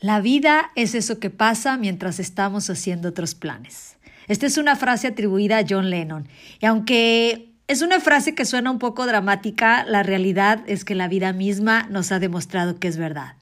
La vida es eso que pasa mientras estamos haciendo otros planes. Esta es una frase atribuida a John Lennon. Y aunque es una frase que suena un poco dramática, la realidad es que la vida misma nos ha demostrado que es verdad.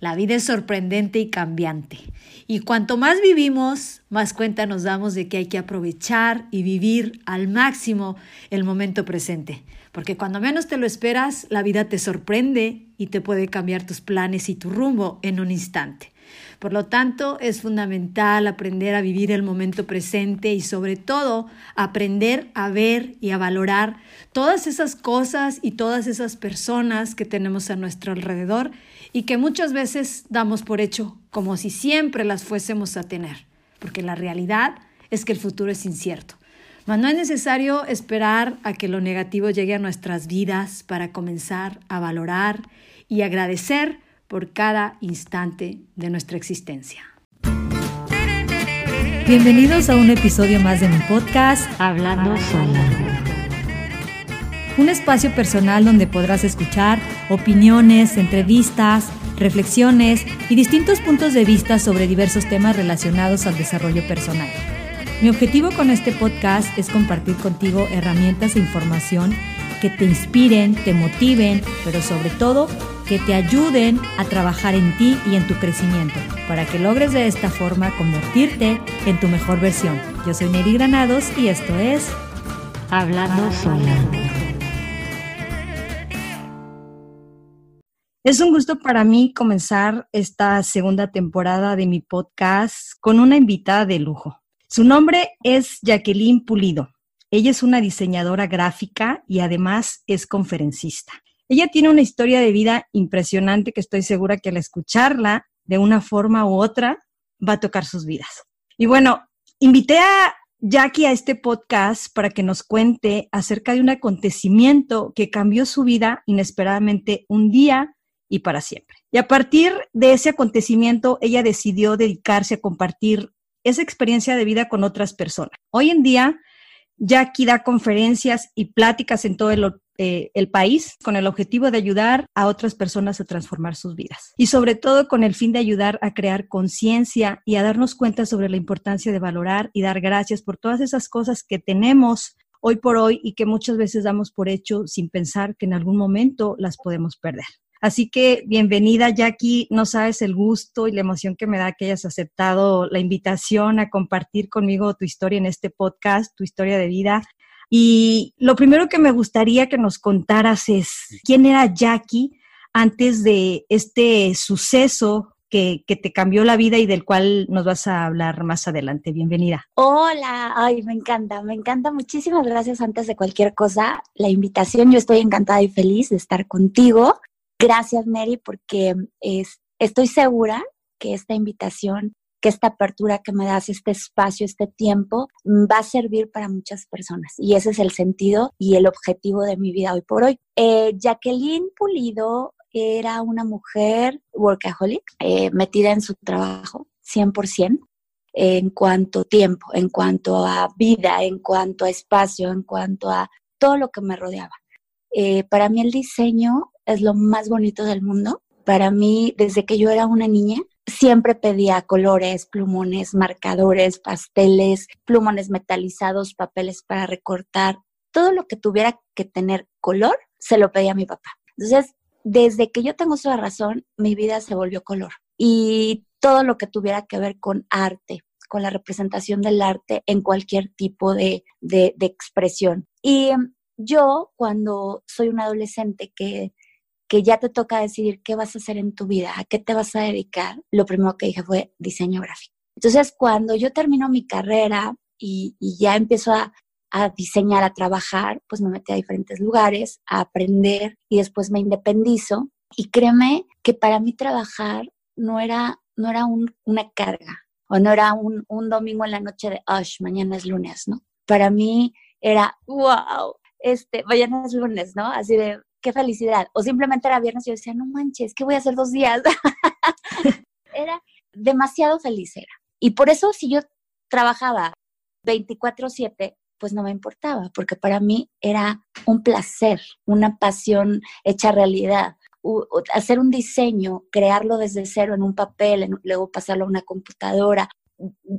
La vida es sorprendente y cambiante. Y cuanto más vivimos, más cuenta nos damos de que hay que aprovechar y vivir al máximo el momento presente. Porque cuando menos te lo esperas, la vida te sorprende y te puede cambiar tus planes y tu rumbo en un instante. Por lo tanto, es fundamental aprender a vivir el momento presente y sobre todo aprender a ver y a valorar todas esas cosas y todas esas personas que tenemos a nuestro alrededor y que muchas veces damos por hecho como si siempre las fuésemos a tener, porque la realidad es que el futuro es incierto. Mas no es necesario esperar a que lo negativo llegue a nuestras vidas para comenzar a valorar y agradecer por cada instante de nuestra existencia. Bienvenidos a un episodio más de mi podcast Hablando Sola. Un espacio personal donde podrás escuchar opiniones, entrevistas, reflexiones y distintos puntos de vista sobre diversos temas relacionados al desarrollo personal. Mi objetivo con este podcast es compartir contigo herramientas e información que te inspiren, te motiven, pero sobre todo que te ayuden a trabajar en ti y en tu crecimiento, para que logres de esta forma convertirte en tu mejor versión. Yo soy Neri Granados y esto es Hablando Sola. Es un gusto para mí comenzar esta segunda temporada de mi podcast con una invitada de lujo. Su nombre es Jacqueline Pulido. Ella es una diseñadora gráfica y además es conferencista. Ella tiene una historia de vida impresionante que estoy segura que al escucharla de una forma u otra va a tocar sus vidas. Y bueno, invité a Jackie a este podcast para que nos cuente acerca de un acontecimiento que cambió su vida inesperadamente un día y para siempre. Y a partir de ese acontecimiento, ella decidió dedicarse a compartir esa experiencia de vida con otras personas. Hoy en día, Jackie da conferencias y pláticas en todo el, eh, el, país con el objetivo de ayudar a otras personas a transformar sus vidas y sobre todo con el fin de ayudar a crear conciencia y a darnos cuenta sobre la importancia de valorar y dar gracias por todas esas cosas que tenemos hoy por hoy y que muchas veces damos por hecho sin pensar que en algún momento las podemos perder. Así que bienvenida Jackie, no sabes el gusto y la emoción que me da que hayas aceptado la invitación a compartir conmigo tu historia en este podcast, tu historia de vida. Y lo primero que me gustaría que nos contaras es quién era Jackie antes de este suceso que, que, te cambió la vida y del cual nos vas a hablar más adelante. Bienvenida. Hola, ay, me encanta, me encanta. Muchísimas gracias antes de cualquier cosa. La invitación, yo estoy encantada y feliz de estar contigo. Gracias, Mary, porque es, estoy segura que esta invitación, que esta apertura que me das, este espacio, este tiempo, va a servir para muchas personas. Y ese es el sentido y el objetivo de mi vida hoy por hoy. Eh, Jacqueline Pulido era una mujer workaholic, eh, metida en su trabajo, 100%. En cuanto a tiempo, en cuanto a vida, en cuanto a espacio, en cuanto a todo lo que me rodeaba. Eh, para mí el diseño es lo más bonito del mundo. Para mí, desde que yo era una niña, siempre pedía colores, plumones, marcadores, pasteles, plumones metalizados, papeles para recortar. Todo lo que tuviera que tener color, se lo pedía a mi papá. Entonces, desde que yo tengo esa razón, mi vida se volvió color. Y todo lo que tuviera que ver con arte, con la representación del arte en cualquier tipo de, de, de expresión. Y yo, cuando soy un adolescente que que ya te toca decidir qué vas a hacer en tu vida, a qué te vas a dedicar, lo primero que dije fue diseño gráfico. Entonces, cuando yo termino mi carrera y, ya empiezo a, diseñar, a trabajar, pues me metí a diferentes lugares, a aprender y después me independizo. Y créeme que para mí trabajar no era, no era una carga o no era un, un domingo en la noche de, ¡Ush! mañana es lunes, ¿no? Para mí era, wow, este, mañana es lunes, ¿no? Así de, qué felicidad. O simplemente era viernes y yo decía, no manches, ¿qué voy a hacer dos días? era demasiado feliz. Y por eso si yo trabajaba 24/7, pues no me importaba, porque para mí era un placer, una pasión hecha realidad. hacer un diseño, crearlo desde cero en un papel, luego pasarlo a una computadora,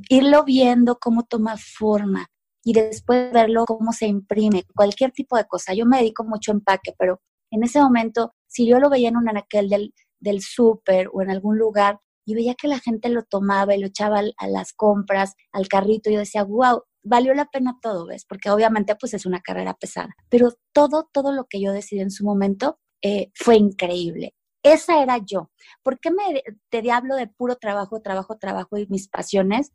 irlo viendo cómo toma forma y después verlo cómo se imprime, cualquier tipo de cosa. Yo me dedico mucho a empaque, pero en ese momento, si yo lo veía en un anaquel del, del súper o en algún lugar y veía que la gente lo tomaba y lo echaba a las compras, al carrito, yo decía, wow, valió la pena todo, ¿ves? Porque obviamente pues es una carrera pesada, pero todo, todo lo que yo decidí en su momento eh, fue increíble. Esa era yo. ¿Por qué me, te hablo de puro trabajo, trabajo, trabajo y mis pasiones?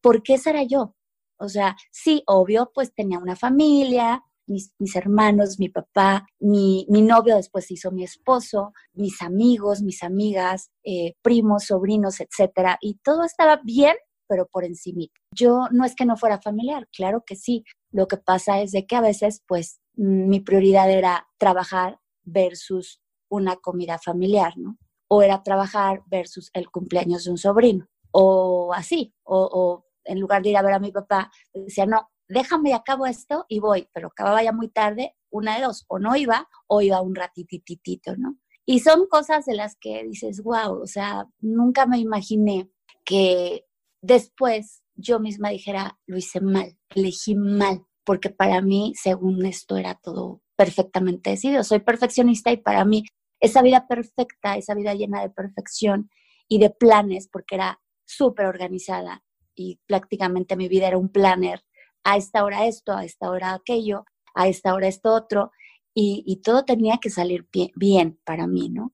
Porque esa era yo. O sea, sí, obvio, pues tenía una familia, mis, hermanos, mi papá, mi, novio después se hizo mi esposo, mis amigos, mis amigas, eh, primos, sobrinos, etcétera. Y todo estaba bien, pero por encima. Yo no es que no fuera familiar, claro que sí. Lo que pasa es de que a veces, pues, mi prioridad era trabajar versus una comida familiar, ¿no? O era trabajar versus el cumpleaños de un sobrino, o así, o, en lugar de ir a ver a mi papá, decía, no, déjame y acabo esto y voy, pero acababa ya muy tarde, una de dos, o no iba, o iba un ratitititito, ¿no? Y son cosas de las que dices, wow, o sea, nunca me imaginé que después yo misma dijera, lo hice mal, elegí mal, porque para mí, según esto, era todo perfectamente decidido. Soy perfeccionista y para mí esa vida perfecta, esa vida llena de perfección y de planes, porque era súper organizada y prácticamente mi vida era un planner, a esta hora esto, a esta hora aquello, a esta hora esto otro, y, todo tenía que salir bien, para mí, ¿no?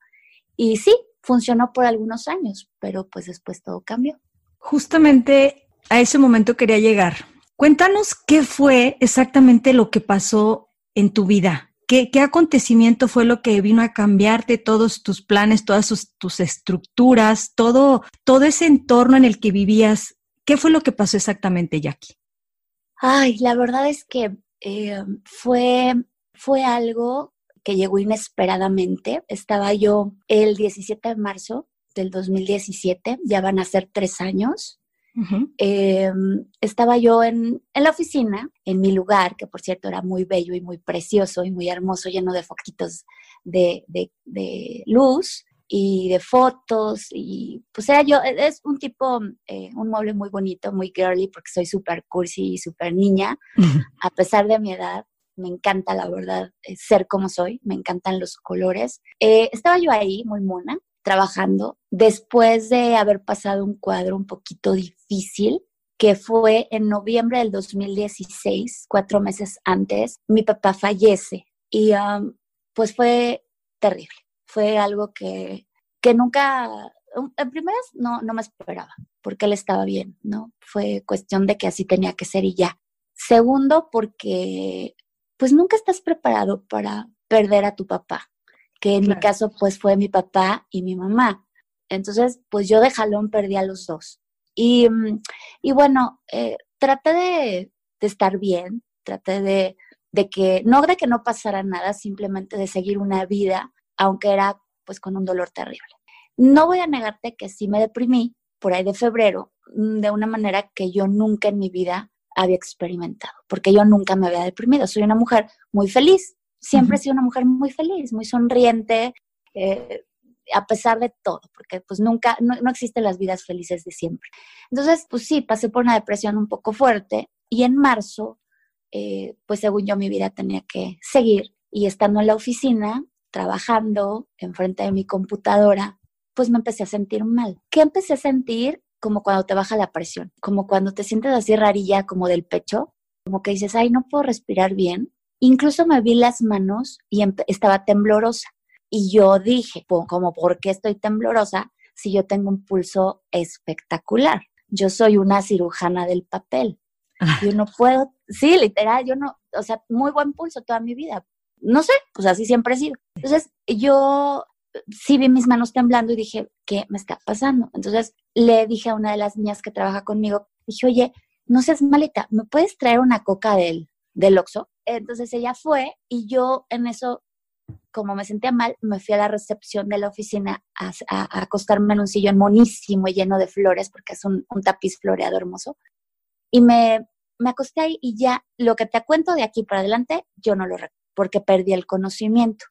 Y sí, funcionó por algunos años, pero pues después todo cambió. Justamente a ese momento quería llegar. Cuéntanos qué fue exactamente lo que pasó en tu vida. ¿Qué, acontecimiento fue lo que vino a cambiarte todos tus planes, todas tus estructuras, todo, todo ese entorno en el que vivías? ¿Qué fue lo que pasó exactamente, Jackie? Ay, la verdad es que eh, fue, fue algo que llegó inesperadamente. Estaba yo el 17 de marzo del 2017, ya van a ser tres años. Eh, estaba yo en, la oficina, en mi lugar, que por cierto era muy bello y muy precioso y muy hermoso, lleno de foquitos de, luz y de fotos. Y pues era yo, e, es un tipo, eh, un mueble muy bonito, muy girly, porque soy súper cursi y súper niña, a pesar de mi edad. Me encanta, la verdad, eh, ser como soy, me encantan los colores. estaba yo ahí, muy mona, trabajando después de haber pasado un cuadro un poquito difícil que fue en noviembre del 2016, cuatro meses antes, mi papá fallece y um, pues fue terrible. Fue algo que, que nunca, en primeras no, no me esperaba, porque él estaba bien, ¿no? Fue cuestión de que así tenía que ser y ya. Segundo, porque pues nunca estás preparado para perder a tu papá que en mi caso pues fue mi papá y mi mamá. Entonces, pues yo de jalón perdí a los dos. Y, mm, y bueno, eh, traté de, estar bien, traté de, de, que, no de que no pasara nada, simplemente de seguir una vida, aunque era pues con un dolor terrible. No voy a negarte que sí me deprimí por ahí de febrero, mm, de una manera que yo nunca en mi vida había experimentado, porque yo nunca me había deprimido. Soy una mujer muy feliz, siempre he sido una mujer muy feliz, muy sonriente, eh, a pesar de todo, porque pues nunca, no, existen las vidas felices de siempre. Entonces, pues sí, pasé por una depresión un poco fuerte y en marzo, eh, pues según yo mi vida tenía que seguir y estando en la oficina, trabajando enfrente de mi computadora, pues me empecé a sentir mal. ¿Qué empecé a sentir? Como cuando te baja la presión, como cuando te sientes así rarilla como del pecho, como que dices, ay, no puedo respirar bien, Incluso me vi las manos y estaba temblorosa. Y yo dije, como, ¿por qué estoy temblorosa si yo tengo un pulso espectacular? Yo soy una cirujana del papel. Yo no puedo, sí, literal, yo no, o sea, muy buen pulso toda mi vida. No sé, pues así siempre he sido. Entonces, yo sí vi mis manos temblando y dije, ¿qué me está pasando? Entonces, le dije a una de las niñas que trabaja conmigo, dije, oye, no seas malita, ¿me puedes traer una coca del, del Oxxo? Entonces ella fue y yo en eso, como me sentía mal, me fui a la recepción de la oficina a, acostarme en un sillón monísimo y lleno de flores, porque es un, tapiz floreado hermoso. Y me, me acosté ahí y ya lo que te cuento de aquí para adelante, yo no lo recuerdo, porque perdí el conocimiento.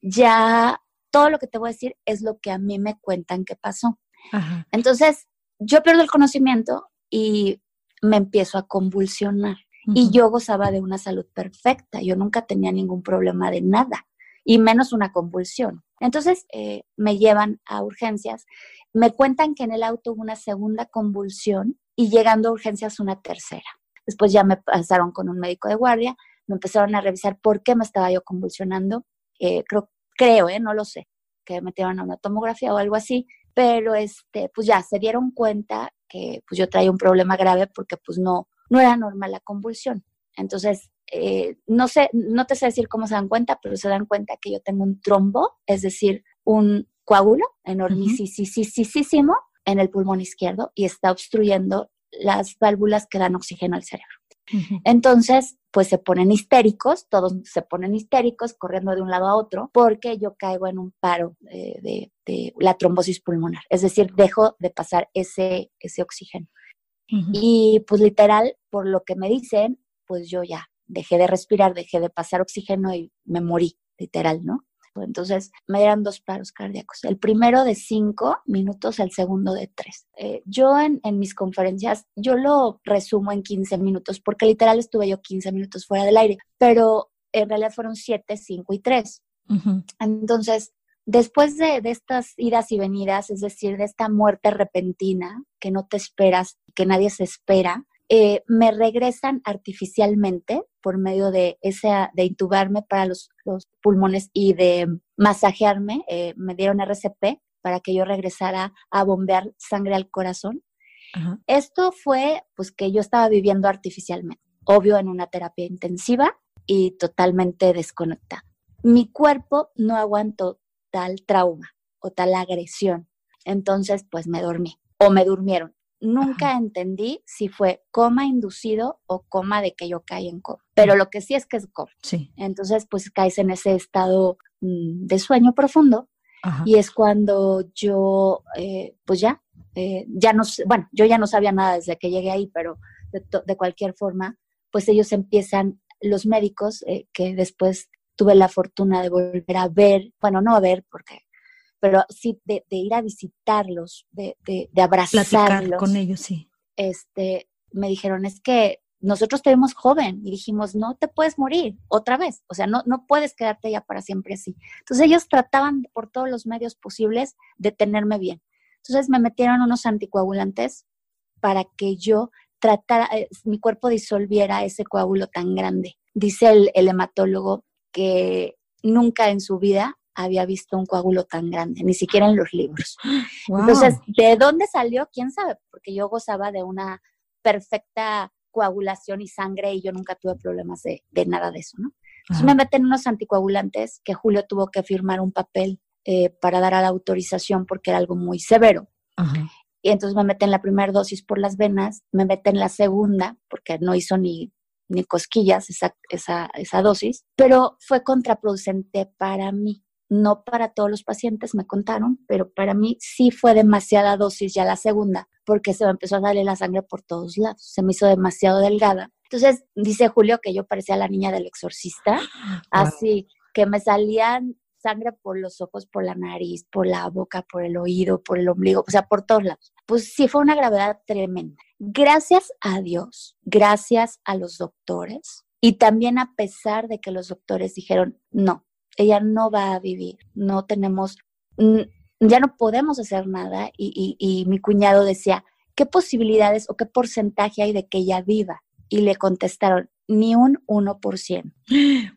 Ya todo lo que te voy a decir es lo que a mí me cuentan que pasó. Entonces, yo pierdo el conocimiento y me empiezo a convulsionar. Y yo gozaba de una salud perfecta, yo nunca tenía ningún problema de nada, y menos una convulsión. Entonces eh, me llevan a urgencias, me cuentan que en el auto hubo una segunda convulsión y llegando a urgencias una tercera. Después ya me pasaron con un médico de guardia, me empezaron a revisar por qué me estaba yo convulsionando. Eh, creo, creo eh, no lo sé, que me metieron a una tomografía o algo así, pero este, pues ya se dieron cuenta que pues yo traía un problema grave porque pues no, no era normal la convulsión. Entonces, eh, no sé, no te sé decir cómo se dan cuenta, pero se dan cuenta que yo tengo un trombo, es decir, un coágulo enormísimo en el pulmón izquierdo y está obstruyendo las válvulas que dan oxígeno al cerebro. Entonces, pues se ponen histéricos, todos se ponen histéricos corriendo de un lado a otro porque yo caigo en un paro de, la trombosis pulmonar, es decir, dejo de pasar ese, ese oxígeno. Y pues literal, por lo que me dicen, pues yo ya dejé de respirar, dejé de pasar oxígeno y me morí, literal, ¿no? Entonces me dieron dos paros cardíacos, el primero de cinco minutos, el segundo de tres. Eh, yo en, mis conferencias, yo lo resumo en 15 minutos, porque literal estuve yo 15 minutos fuera del aire, pero en realidad fueron siete, cinco y tres. Entonces, después de, de, estas idas y venidas, es decir, de esta muerte repentina que no te esperas, que nadie se espera, eh, me regresan artificialmente por medio de esa, de intubarme para los, pulmones y de masajearme, eh, me dieron RCP para que yo regresara a bombear sangre al corazón. Esto fue pues que yo estaba viviendo artificialmente, obvio en una terapia intensiva y totalmente desconectada. Mi cuerpo no aguantó tal trauma o tal agresión, entonces pues me dormí o me durmieron nunca entendí si fue coma inducido o coma de que yo caí en coma. Pero lo que sí es que es coma. Sí. Entonces, pues caes en ese estado mm, de sueño profundo y es cuando yo, eh, pues ya, eh, ya no, bueno, yo ya no sabía nada desde que llegué ahí, pero de, cualquier forma, pues ellos empiezan, los médicos, eh, que después tuve la fortuna de volver a ver, bueno, no a ver porque pero sí de, ir a visitarlos, de, de, de abrazarlos. con ellos, sí. Este, me dijeron, es que nosotros te vemos joven y dijimos, no te puedes morir otra vez, o sea, no, no puedes quedarte ya para siempre así. Entonces ellos trataban por todos los medios posibles de tenerme bien. Entonces me metieron unos anticoagulantes para que yo tratara, eh, mi cuerpo disolviera ese coágulo tan grande. Dice el, el hematólogo que nunca en su vida había visto un coágulo tan grande, ni siquiera en los libros. Entonces, ¿de dónde salió? ¿Quién sabe? Porque yo gozaba de una perfecta coagulación y sangre y yo nunca tuve problemas de, nada de eso, ¿no? Entonces me meten unos anticoagulantes que Julio tuvo que firmar un papel eh, para dar a la autorización porque era algo muy severo. Y entonces me meten la primera dosis por las venas, me meten la segunda porque no hizo ni, ni cosquillas esa, esa, esa dosis, pero fue contraproducente para mí no para todos los pacientes, me contaron, pero para mí sí fue demasiada dosis ya la segunda, porque se me empezó a darle la sangre por todos lados, se me hizo demasiado delgada. Entonces, dice Julio que yo parecía la niña del exorcista, así que me salían sangre por los ojos, por la nariz, por la boca, por el oído, por el ombligo, o sea, por todos lados. Pues sí fue una gravedad tremenda. Gracias a Dios, gracias a los doctores y también a pesar de que los doctores dijeron, no, ella no va a vivir, no tenemos, ya no podemos hacer nada. Y, mi cuñado decía, ¿qué posibilidades o qué porcentaje hay de que ella viva? Y le contestaron, ni un 1%.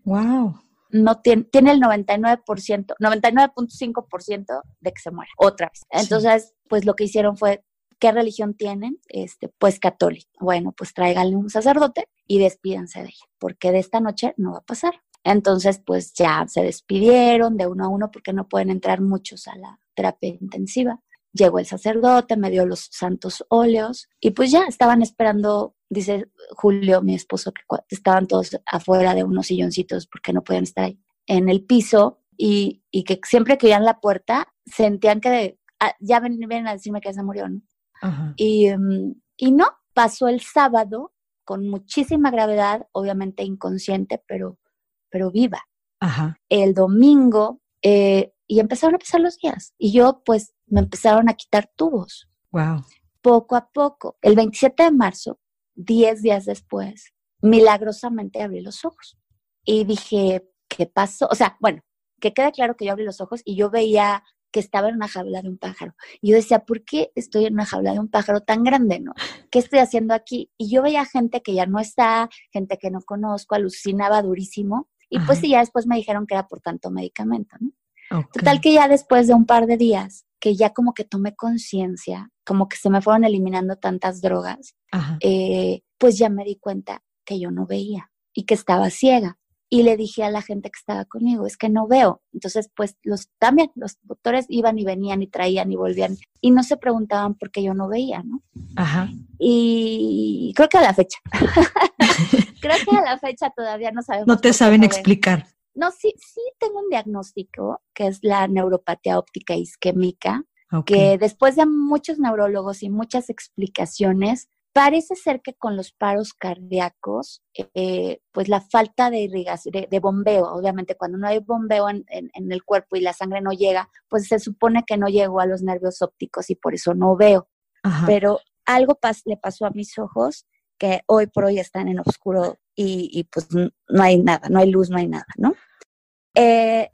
¡Wow! No tiene, tiene el 99%, 99.5% de que se muera otra vez. Entonces, pues lo que hicieron fue, ¿qué religión tienen? Este, pues católica. Bueno, pues tráiganle un sacerdote y despídense de ella, porque de esta noche no va a pasar. Entonces, pues ya se despidieron de uno a uno porque no pueden entrar muchos a la terapia intensiva. Llegó el sacerdote, me dio los santos óleos y pues ya estaban esperando, dice Julio, mi esposo, que estaban todos afuera de unos silloncitos porque no podían estar ahí en el piso y, que siempre que iban la puerta sentían que ah, ya ven, a decirme que se murió, ¿no? Y, mm, y no, pasó el sábado con muchísima gravedad, obviamente inconsciente, pero pero viva. Ajá. El domingo eh, y empezaron a pasar los días. Y yo, pues, me empezaron a quitar tubos. Wow. Poco a poco. El 27 de marzo, 10 días después, milagrosamente abrí los ojos. Y dije, ¿qué pasó? O sea, bueno, que queda claro que yo abrí los ojos y yo veía que estaba en una jaula de un pájaro. Y yo decía, ¿por qué estoy en una jaula de un pájaro tan grande, no? ¿Qué estoy haciendo aquí? Y yo veía gente que ya no está, gente que no conozco, alucinaba durísimo. Y pues sí, ya después me dijeron que era por tanto medicamento, ¿no? Total que ya después de un par de días, que ya como que tomé conciencia, como que se me fueron eliminando tantas drogas, eh, pues ya me di cuenta que yo no veía y que estaba ciega y le dije a la gente que estaba conmigo, es que no veo. Entonces, pues los también los doctores iban y venían y traían y volvían y no se preguntaban por qué yo no veía, ¿no? Ajá. Y creo que a la fecha. creo que a la fecha todavía no sabemos. No te saben explicar. No, sí, sí tengo un diagnóstico que es la neuropatía óptica isquémica, que después de muchos neurólogos y muchas explicaciones, Parece ser que con los paros cardíacos, eh, pues la falta de irrigación, de, bombeo, obviamente cuando no hay bombeo en, el cuerpo y la sangre no llega, pues se supone que no llegó a los nervios ópticos y por eso no veo. Pero algo le pasó a mis ojos que hoy por hoy están en oscuro y, pues no hay nada, no hay luz, no hay nada, ¿no? Eh,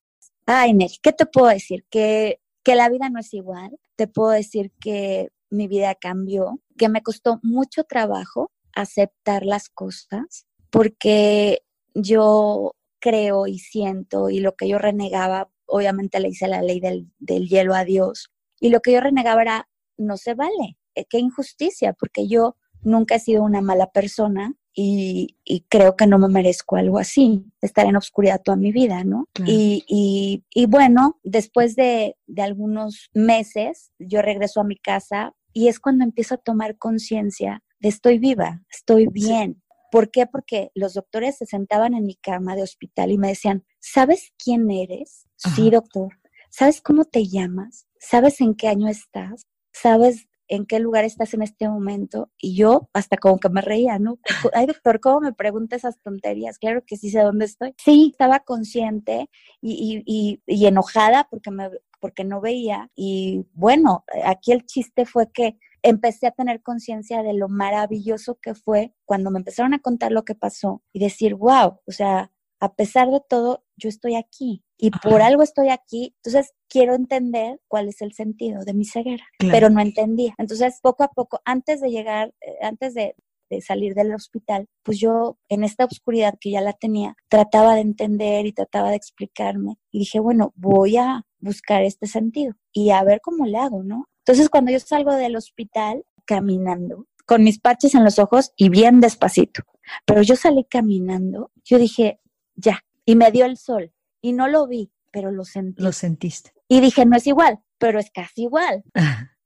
ay, Nelly, ¿qué te puedo decir? Que, que la vida no es igual. Te puedo decir que mi vida cambió, que me costó mucho trabajo aceptar las cosas porque yo creo y siento y lo que yo renegaba, obviamente le hice la ley del, hielo a Dios y lo que yo renegaba era, no se vale, eh, qué injusticia, porque yo nunca he sido una mala persona y, creo que no me merezco algo así, estar en oscuridad toda mi vida, ¿no? Y, bueno, después de, de, algunos meses, yo regreso a mi casa y es cuando empiezo a tomar conciencia de estoy viva, estoy bien. ¿Por qué? Porque los doctores se sentaban en mi cama de hospital y me decían, ¿sabes quién eres? Sí, doctor. ¿Sabes cómo te llamas? ¿Sabes en qué año estás? ¿Sabes en qué lugar estás en este momento? Y yo hasta como que me reía, ¿no? Ay, doctor, ¿cómo me pregunta esas tonterías? Claro que sí sé dónde estoy. Sí, estaba consciente y, y, y enojada porque me, porque no veía. Y bueno, aquí el chiste fue que empecé a tener conciencia de lo maravilloso que fue cuando me empezaron a contar lo que pasó y decir, wow, o sea, a pesar de todo, yo estoy aquí y por algo estoy aquí. Entonces, quiero entender cuál es el sentido de mi ceguera, pero no entendía. Entonces, poco a poco, antes de llegar, eh, antes de, de salir del hospital, pues yo en esta oscuridad que ya la tenía, trataba de entender y trataba de explicarme y dije, bueno, voy a buscar este sentido y a ver cómo le hago, ¿no? Entonces cuando yo salgo del hospital caminando, con mis parches en los ojos y bien despacito, pero yo salí caminando, yo dije, ya, y me dio el sol y no lo vi, pero lo sentí. Lo sentiste. Y dije, no es igual, pero es casi igual.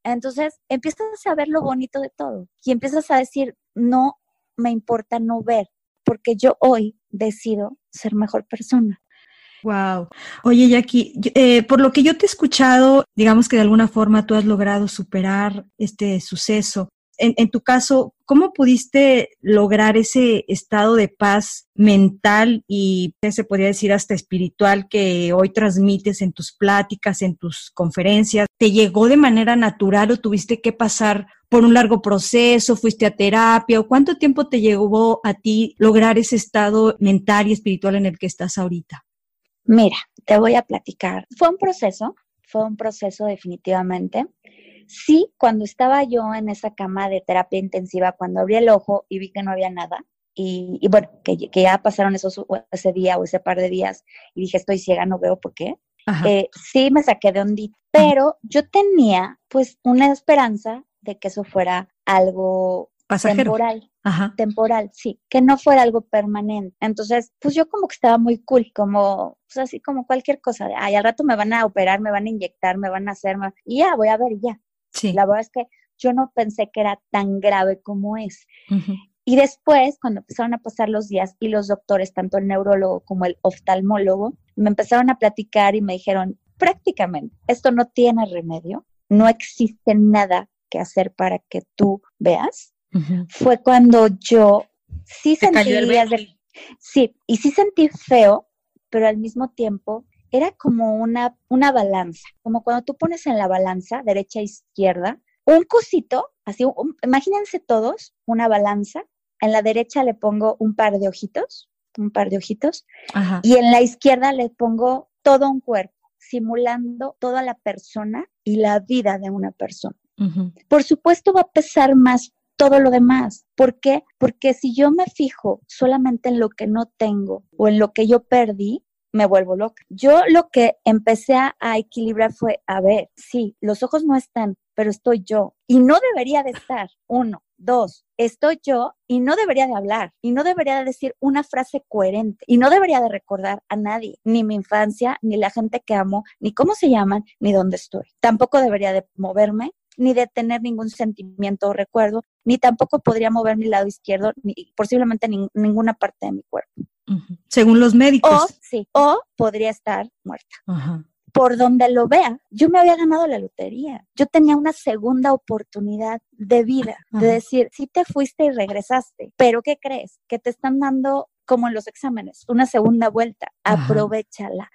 Entonces empiezas a ver lo bonito de todo y empiezas a decir, no me importa no ver, porque yo hoy decido ser mejor persona. Wow. Oye, Jackie, eh, por lo que yo te he escuchado, digamos que de alguna forma tú has logrado superar este suceso. En, tu caso, ¿cómo pudiste lograr ese estado de paz mental y se podría decir hasta espiritual que hoy transmites en tus pláticas, en tus conferencias? ¿Te llegó de manera natural o tuviste que pasar por un largo proceso, fuiste a terapia o cuánto tiempo te llevó a ti lograr ese estado mental y espiritual en el que estás ahorita? Mira, te voy a platicar. Fue un proceso, fue un proceso definitivamente. Sí, cuando estaba yo en esa cama de terapia intensiva, cuando abrí el ojo y vi que no había nada, y, bueno, que, ya pasaron esos, ese día o ese par de días, y dije, estoy ciega, no veo por qué. Eh, sí, me saqué de ondito, pero yo tenía pues una esperanza de que eso fuera algo temporal. Temporal, sí, que no fuera algo permanente. Entonces, pues yo como que estaba muy cool, como, pues así como cualquier cosa, de, ay, al rato me van a operar, me van a inyectar, me van a hacer, y ya, voy a ver, ya. Sí. La verdad es que yo no pensé que era tan grave como es. Y después, cuando empezaron a pasar los días y los doctores, tanto el neurólogo como el oftalmólogo, me empezaron a platicar y me dijeron, prácticamente, esto no tiene remedio, no existe nada que hacer para que tú veas fue cuando yo sí sentí, sí, y sí sentí feo, pero al mismo tiempo era como una, una balanza, como cuando tú pones en la balanza, derecha e izquierda, un cosito, así, imagínense todos, una balanza, en la derecha le pongo un par de ojitos, un par de ojitos, y en la izquierda le pongo todo un cuerpo, simulando toda la persona y la vida de una persona. Por supuesto va a pesar más todo lo demás. ¿Por qué? Porque si yo me fijo solamente en lo que no tengo o en lo que yo perdí, me vuelvo loca. Yo lo que empecé a, equilibrar fue, a ver, sí, los ojos no están, pero estoy yo. Y no debería de estar, uno. Dos, estoy yo y no debería de hablar y no debería de decir una frase coherente y no debería de recordar a nadie, ni mi infancia, ni la gente que amo, ni cómo se llaman, ni dónde estoy. Tampoco debería de moverme ni de tener ningún sentimiento o recuerdo, ni tampoco podría mover mi lado izquierdo, ni posiblemente ninguna parte de mi cuerpo. Según los médicos. O, sí, o podría estar muerta. Por donde lo vea, yo me había ganado la lotería. Yo tenía una segunda oportunidad de vida, de decir, sí te fuiste y regresaste, pero ¿qué crees? Que te están dando como en los exámenes, una segunda vuelta, aprovechala.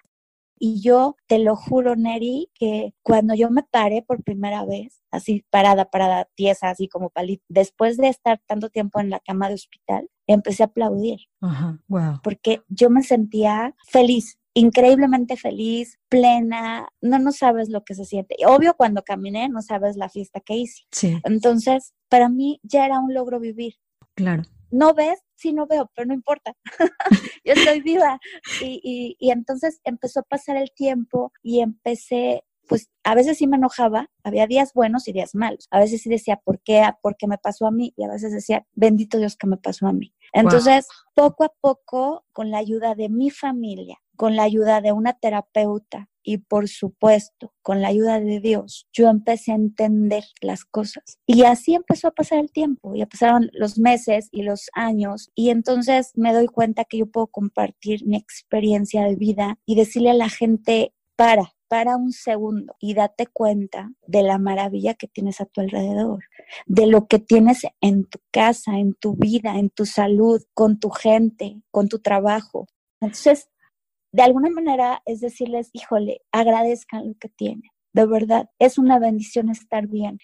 Y yo te lo juro, Neri, que cuando yo me paré por primera vez, así parada, parada, tiesa, así como palito, después de estar tanto tiempo en la cama de hospital, empecé a aplaudir. Ajá, wow. Porque yo me sentía feliz, increíblemente feliz, plena, no, no sabes lo que se siente. Obvio, cuando caminé, no sabes la fiesta que hice. Sí. Entonces, para mí ya era un logro vivir. Claro. ¿No ves? Sí, no veo, pero no importa. Yo estoy viva. Y, y, entonces empezó a pasar el tiempo y empecé pues a veces sí me enojaba, había días buenos y días malos. A veces sí decía, ¿por qué? ¿Por qué me pasó a mí? Y a veces decía, bendito Dios que me pasó a mí. Entonces, poco a poco, con la ayuda de mi familia, con la ayuda de una terapeuta y por supuesto con la ayuda de Dios, yo empecé a entender las cosas. Y así empezó a pasar el tiempo, ya pasaron los meses y los años y entonces me doy cuenta que yo puedo compartir mi experiencia de vida y decirle a la gente, para, para un segundo y date cuenta de la maravilla que tienes a tu alrededor, de lo que tienes en tu casa, en tu vida, en tu salud, con tu gente, con tu trabajo. Entonces, de alguna manera es decirles, híjole, agradezcan lo que tienen. De verdad, es una bendición estar bien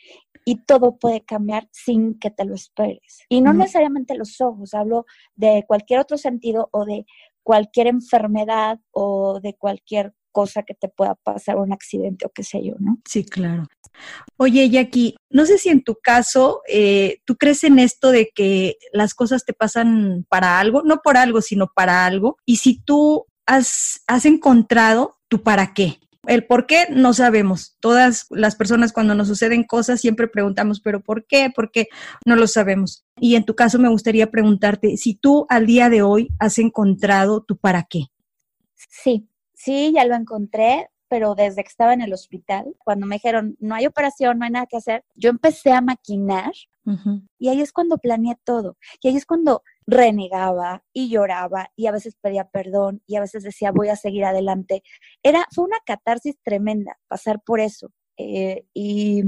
y todo puede cambiar sin que te lo esperes. Y no necesariamente los ojos, hablo de cualquier otro sentido o de cualquier enfermedad o de cualquier cosa que te pueda pasar, un accidente o qué sé yo, ¿no? Sí, claro. Oye, Jackie, no sé si en tu caso eh, tú crees en esto de que las cosas te pasan para algo, no por algo, sino para algo, y si tú has, encontrado tu para qué. El por qué no sabemos. Todas las personas cuando nos suceden cosas siempre preguntamos, pero ¿por qué? ¿Por qué? No lo sabemos. Y en tu caso me gustaría preguntarte si tú al día de hoy has encontrado tu para qué. Sí, sí, ya lo encontré, pero desde que estaba en el hospital, cuando me dijeron, no hay operación, no hay nada que hacer, yo empecé a maquinar y ahí es cuando planeé todo. Y ahí es cuando renegaba y lloraba y a veces pedía perdón y a veces decía voy a seguir adelante. Era, fue una catarsis tremenda pasar por eso. Eh, y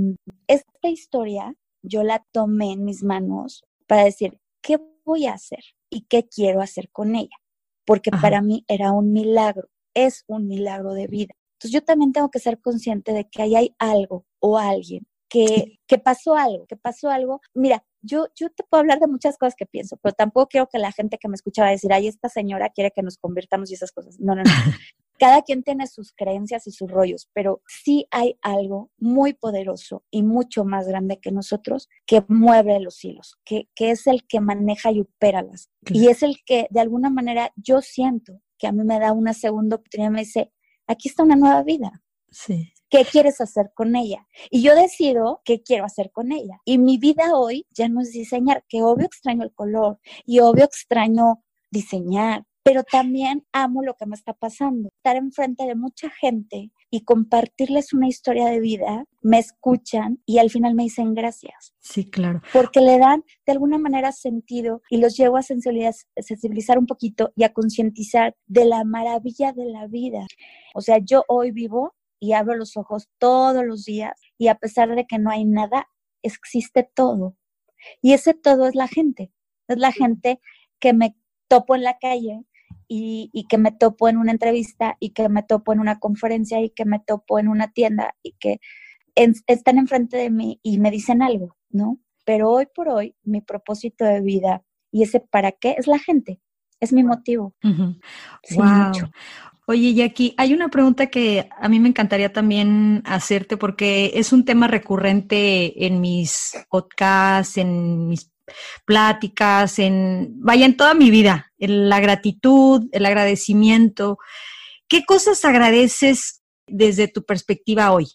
esta historia yo la tomé en mis manos para decir, ¿qué voy a hacer y qué quiero hacer con ella? Porque para mí era un milagro, es un milagro de vida. Entonces yo también tengo que ser consciente de que ahí hay algo o alguien que, que pasó algo, que pasó algo. Mira, yo, yo te puedo hablar de muchas cosas que pienso, pero tampoco quiero que la gente que me escucha va a decir, ay, esta señora quiere que nos convirtamos y esas cosas. No, no, no. Cada quien tiene sus creencias y sus rollos, pero sí hay algo muy poderoso y mucho más grande que nosotros que mueve los hilos, que, que es el que maneja y opera las. Y es el que de alguna manera yo siento que a mí me da una segunda oportunidad, me dice, aquí está una nueva vida. Sí. ¿Qué quieres hacer con ella? Y yo decido qué quiero hacer con ella. Y mi vida hoy ya no es diseñar, que obvio extraño el color y obvio extraño diseñar, pero también amo lo que me está pasando. Estar enfrente de mucha gente y compartirles una historia de vida, me escuchan y al final me dicen gracias. Sí, claro. Porque le dan de alguna manera sentido y los llevo a sensibilizar un poquito y a concientizar de la maravilla de la vida. O sea, yo hoy vivo y abro los ojos todos los días y a pesar de que no hay nada, existe todo. Y ese todo es la gente. Es la gente que me topo en la calle y, y, que me topo en una entrevista y que me topo en una conferencia y que me topo en una tienda y que están enfrente de mí y me dicen algo, ¿no? Pero hoy por hoy, mi propósito de vida y ese para qué es la gente, es mi motivo. wow. Oye, Jackie, hay una pregunta que a mí me encantaría también hacerte porque es un tema recurrente en mis podcasts, en mis pláticas, en, vaya, en toda mi vida, en la gratitud, el agradecimiento. ¿Qué cosas agradeces desde tu perspectiva hoy?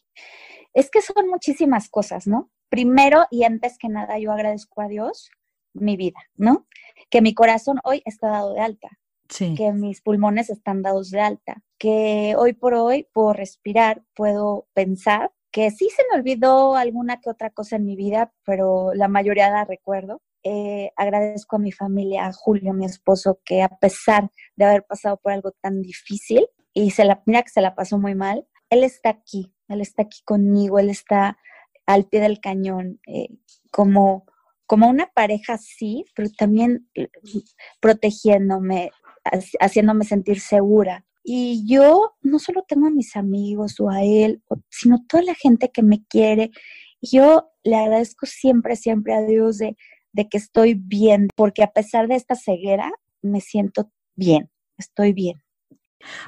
Es que son muchísimas cosas, ¿no? Primero y antes que nada, yo agradezco a Dios mi vida, ¿no? Que mi corazón hoy está dado de alta, que mis pulmones están dados de alta, que hoy por hoy puedo respirar, puedo pensar, que sí se me olvidó alguna que otra cosa en mi vida, pero la mayoría la recuerdo. Eh, agradezco a mi familia, a Julio, mi esposo, que a pesar de haber pasado por algo tan difícil y se la, mira que se la pasó muy mal, él está aquí, él está aquí conmigo, él está al pie del cañón, eh, como, como una pareja sí, pero también eh, protegiéndome, haciéndome sentir segura. Y yo no solo tengo a mis amigos o a él, sino toda la gente que me quiere. Yo le agradezco siempre, siempre a Dios de, de que estoy bien, porque a pesar de esta ceguera, me siento bien, estoy bien.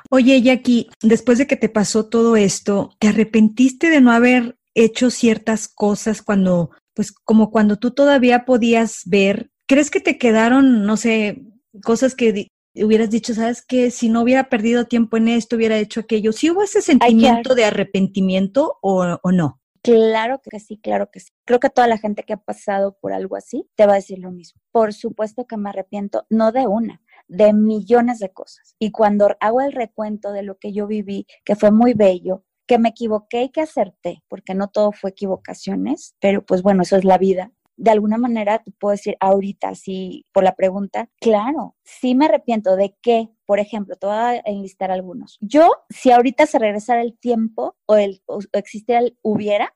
Oye, Jackie, después de que te pasó todo esto, ¿te arrepentiste de no haber hecho ciertas cosas cuando, pues como cuando tú todavía podías ver? ¿Crees que te quedaron, no sé, cosas que hubieras dicho, sabes que si no hubiera perdido tiempo en esto, hubiera hecho aquello? ¿Sí hubo ese sentimiento de arrepentimiento o, o no? Claro que sí, claro que sí. Creo que toda la gente que ha pasado por algo así te va a decir lo mismo. Por supuesto que me arrepiento, no de una, de millones de cosas. Y cuando hago el recuento de lo que yo viví, que fue muy bello, que me equivoqué y que acerté, porque no todo fue equivocaciones, pero pues bueno, eso es la vida. De alguna manera te puedo decir ahorita, así por la pregunta, claro, sí me arrepiento de que, por ejemplo, te voy a enlistar algunos. Yo, si ahorita se regresara el tiempo o, el, existiera el hubiera,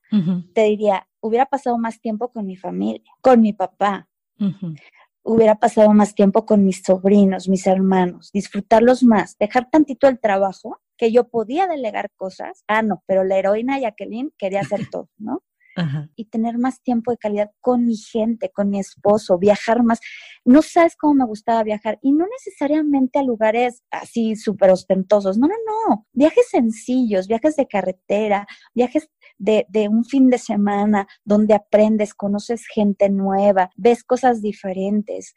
te diría, hubiera pasado más tiempo con mi familia, con mi papá, hubiera pasado más tiempo con mis sobrinos, mis hermanos, disfrutarlos más, dejar tantito el trabajo, que yo podía delegar cosas. Ah, no, pero la heroína Jacqueline quería hacer todo, ¿no? Y tener más tiempo de calidad con mi gente, con mi esposo, viajar más. No sabes cómo me gustaba viajar y no necesariamente a lugares así súper ostentosos. No, no, no. Viajes sencillos, viajes de carretera, viajes de, de, un fin de semana donde aprendes, conoces gente nueva, ves cosas diferentes.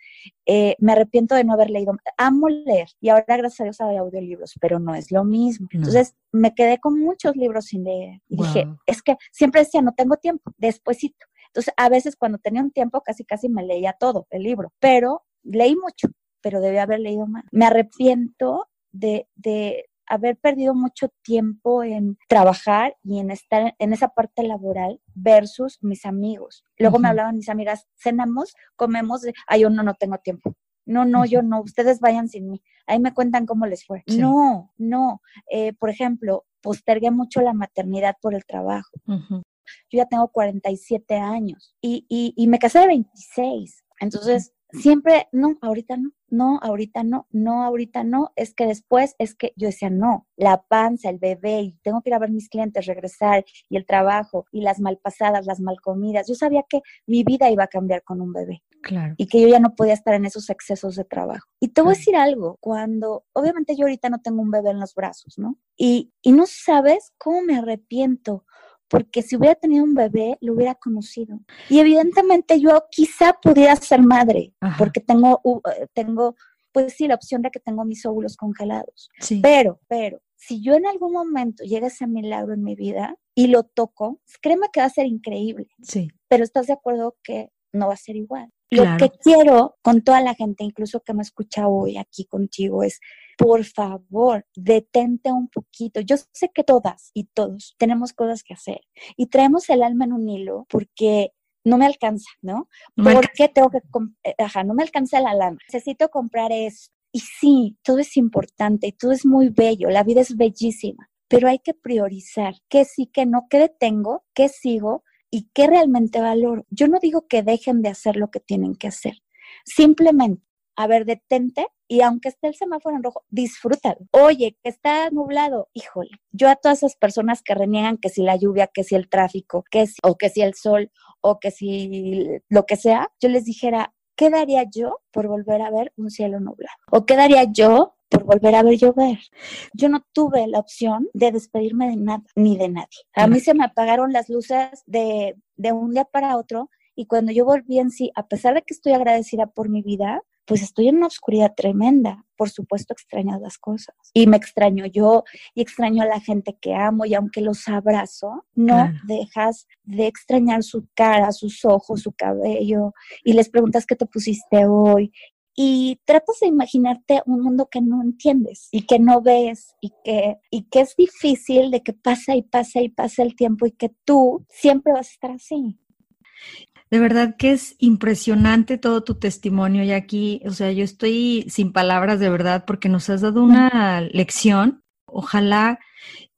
Eh, me arrepiento de no haber leído. Amo leer y ahora gracias a Dios hay audiolibros, pero no es lo mismo. Entonces me quedé con muchos libros sin leer y dije, es que siempre decía, no tengo tiempo, despuésito. Entonces a veces cuando tenía un tiempo casi casi me leía todo el libro, pero leí mucho, pero debía haber leído más. Me arrepiento de, de, haber perdido mucho tiempo en trabajar y en estar en esa parte laboral versus mis amigos. Luego me hablaban mis amigas, cenamos, comemos, ay, yo no, no tengo tiempo. No, no, yo no, ustedes vayan sin mí. Ahí me cuentan cómo les fue. No, no. Eh, por ejemplo, postergué mucho la maternidad por el trabajo. Yo ya tengo 47 años y, y, y me casé de 26. Entonces, siempre, no, ahorita no, no, ahorita no, no, ahorita no, es que después, es que yo decía, no, la panza, el bebé, y tengo que ir a ver mis clientes, regresar, y el trabajo, y las malpasadas, las mal comidas, yo sabía que mi vida iba a cambiar con un bebé. Claro. Y que yo ya no podía estar en esos excesos de trabajo. Y te voy a decir algo, cuando, obviamente yo ahorita no tengo un bebé en los brazos, ¿no? Y, y no sabes cómo me arrepiento porque si hubiera tenido un bebé, lo hubiera conocido. Y evidentemente yo quizá pudiera ser madre, porque tengo, eh, tengo, pues sí, la opción de que tengo mis óvulos congelados. Pero, pero, si yo en algún momento llega ese milagro en mi vida y lo toco, créeme que va a ser increíble. Sí. Pero estás de acuerdo que no va a ser igual. Lo que quiero con toda la gente, incluso que me escucha hoy aquí contigo, es por favor, detente un poquito. Yo sé que todas y todos tenemos cosas que hacer y traemos el alma en un hilo porque no me alcanza, ¿no? ¿Por qué tengo que, eh, ajá, no me alcanza la lana. Necesito comprar eso. Y sí, todo es importante y todo es muy bello, la vida es bellísima, pero hay que priorizar qué sí, qué no, qué detengo, qué sigo y qué realmente valoro. Yo no digo que dejen de hacer lo que tienen que hacer. Simplemente, a ver, detente y aunque esté el semáforo en rojo, disfrútalo. Oye, que está nublado, híjole. Yo a todas esas personas que reniegan que si la lluvia, que si el tráfico, que si, o que si el sol, o que si lo que sea, yo les dijera, ¿qué daría yo por volver a ver un cielo nublado? ¿O qué daría yo por volver a ver llover. Yo no tuve la opción de despedirme de nada ni de nadie. A mí se me apagaron las luces de, de un día para otro y cuando yo volví en sí, a pesar de que estoy agradecida por mi vida, pues estoy en una oscuridad tremenda. Por supuesto, extraño las cosas. Y me extraño yo y extraño a la gente que amo y aunque los abrazo, no dejas de extrañar su cara, sus ojos, su cabello y les preguntas qué te pusiste hoy y tratas de imaginarte un mundo que no entiendes y que no ves y que, y que es difícil de que pasa y pasa y pasa el tiempo y que tú siempre vas a estar así. De verdad que es impresionante todo tu testimonio y aquí, o sea, yo estoy sin palabras de verdad porque nos has dado una lección. Ojalá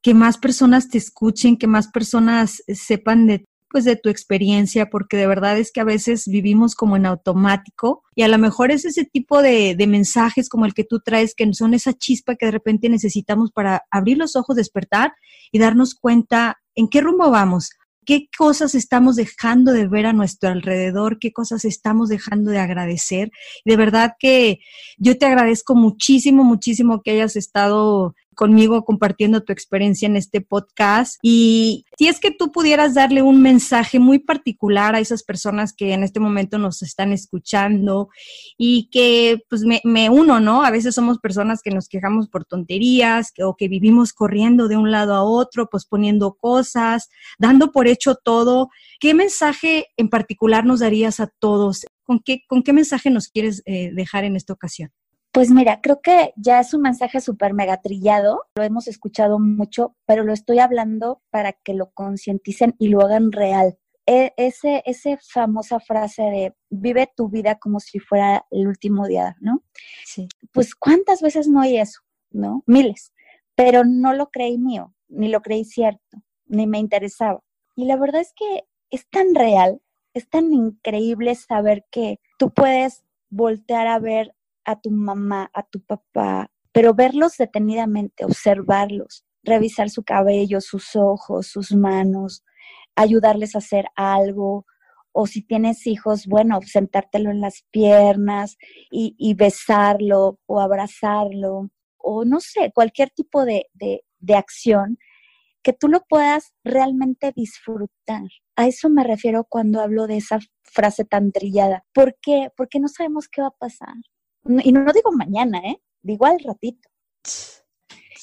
que más personas te escuchen, que más personas sepan de pues de tu experiencia, porque de verdad es que a veces vivimos como en automático y a lo mejor es ese tipo de, de, mensajes como el que tú traes, que son esa chispa que de repente necesitamos para abrir los ojos, despertar y darnos cuenta en qué rumbo vamos qué cosas estamos dejando de ver a nuestro alrededor, qué cosas estamos dejando de agradecer. De verdad que yo te agradezco muchísimo, muchísimo que hayas estado conmigo compartiendo tu experiencia en este podcast. Y si es que tú pudieras darle un mensaje muy particular a esas personas que en este momento nos están escuchando y que pues me, uno, ¿no? A veces somos personas que nos quejamos por tonterías o que vivimos corriendo de un lado a otro, pues poniendo cosas, dando por hecho todo. ¿Qué mensaje en particular nos darías a todos? ¿Con qué, con qué mensaje nos quieres eh, dejar en esta ocasión? Pues mira, creo que ya es un mensaje súper mega trillado, lo hemos escuchado mucho, pero lo estoy hablando para que lo concienticen y lo hagan real. E, ese, esa famosa frase de vive tu vida como si fuera el último día, ¿no? Sí. Pues cuántas veces no oí eso, ¿no? Miles, pero no lo creí mío, ni lo creí cierto, ni me interesaba. Y la verdad es que es tan real, es tan increíble saber que tú puedes voltear a ver a tu mamá, a tu papá, pero verlos detenidamente, observarlos, revisar su cabello, sus ojos, sus manos, ayudarles a hacer algo, o si tienes hijos, bueno, sentártelo en las piernas y, besarlo o abrazarlo, o no sé, cualquier tipo de, de, de acción que tú lo puedas realmente disfrutar. A eso me refiero cuando hablo de esa frase tan trillada. ¿Por qué? Porque no sabemos qué va a pasar. Y no, digo mañana, ¿eh? Digo al ratito.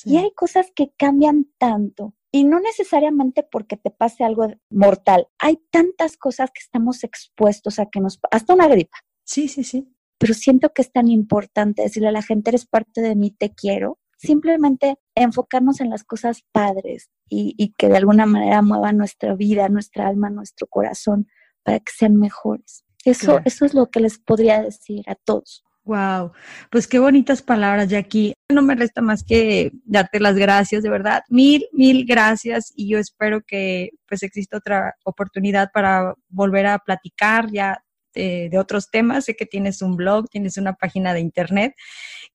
Y hay cosas que cambian tanto. Y no necesariamente porque te pase algo mortal. Hay tantas cosas que estamos expuestos a que nos... Hasta una gripa. Sí, sí, sí. Pero siento que es tan importante decirle a la gente, eres parte de mí, te quiero. Simplemente enfocarnos en las cosas padres y, y que de alguna manera muevan nuestra vida, nuestra alma, nuestro corazón para que sean mejores. Eso, eso es lo que les podría decir a todos. Wow, pues qué bonitas palabras, Jackie. No me resta más que darte las gracias, de verdad. Mil, mil gracias y yo espero que pues exista otra oportunidad para volver a platicar ya de, de, otros temas. Sé que tienes un blog, tienes una página de internet.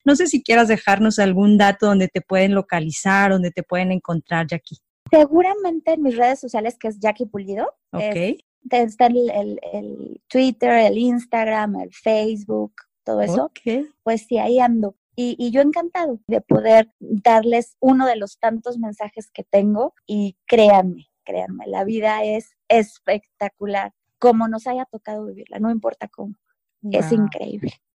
No sé si quieras dejarnos algún dato donde te pueden localizar, donde te pueden encontrar, Jackie. Seguramente en mis redes sociales, que es Jackie Pulido. Ok. está el, el, el Twitter, el Instagram, el Facebook, todo eso, pues sí, ahí ando. Y, y, yo encantado de poder darles uno de los tantos mensajes que tengo y créanme, créanme, la vida es espectacular, como nos haya tocado vivirla, no importa cómo, es increíble.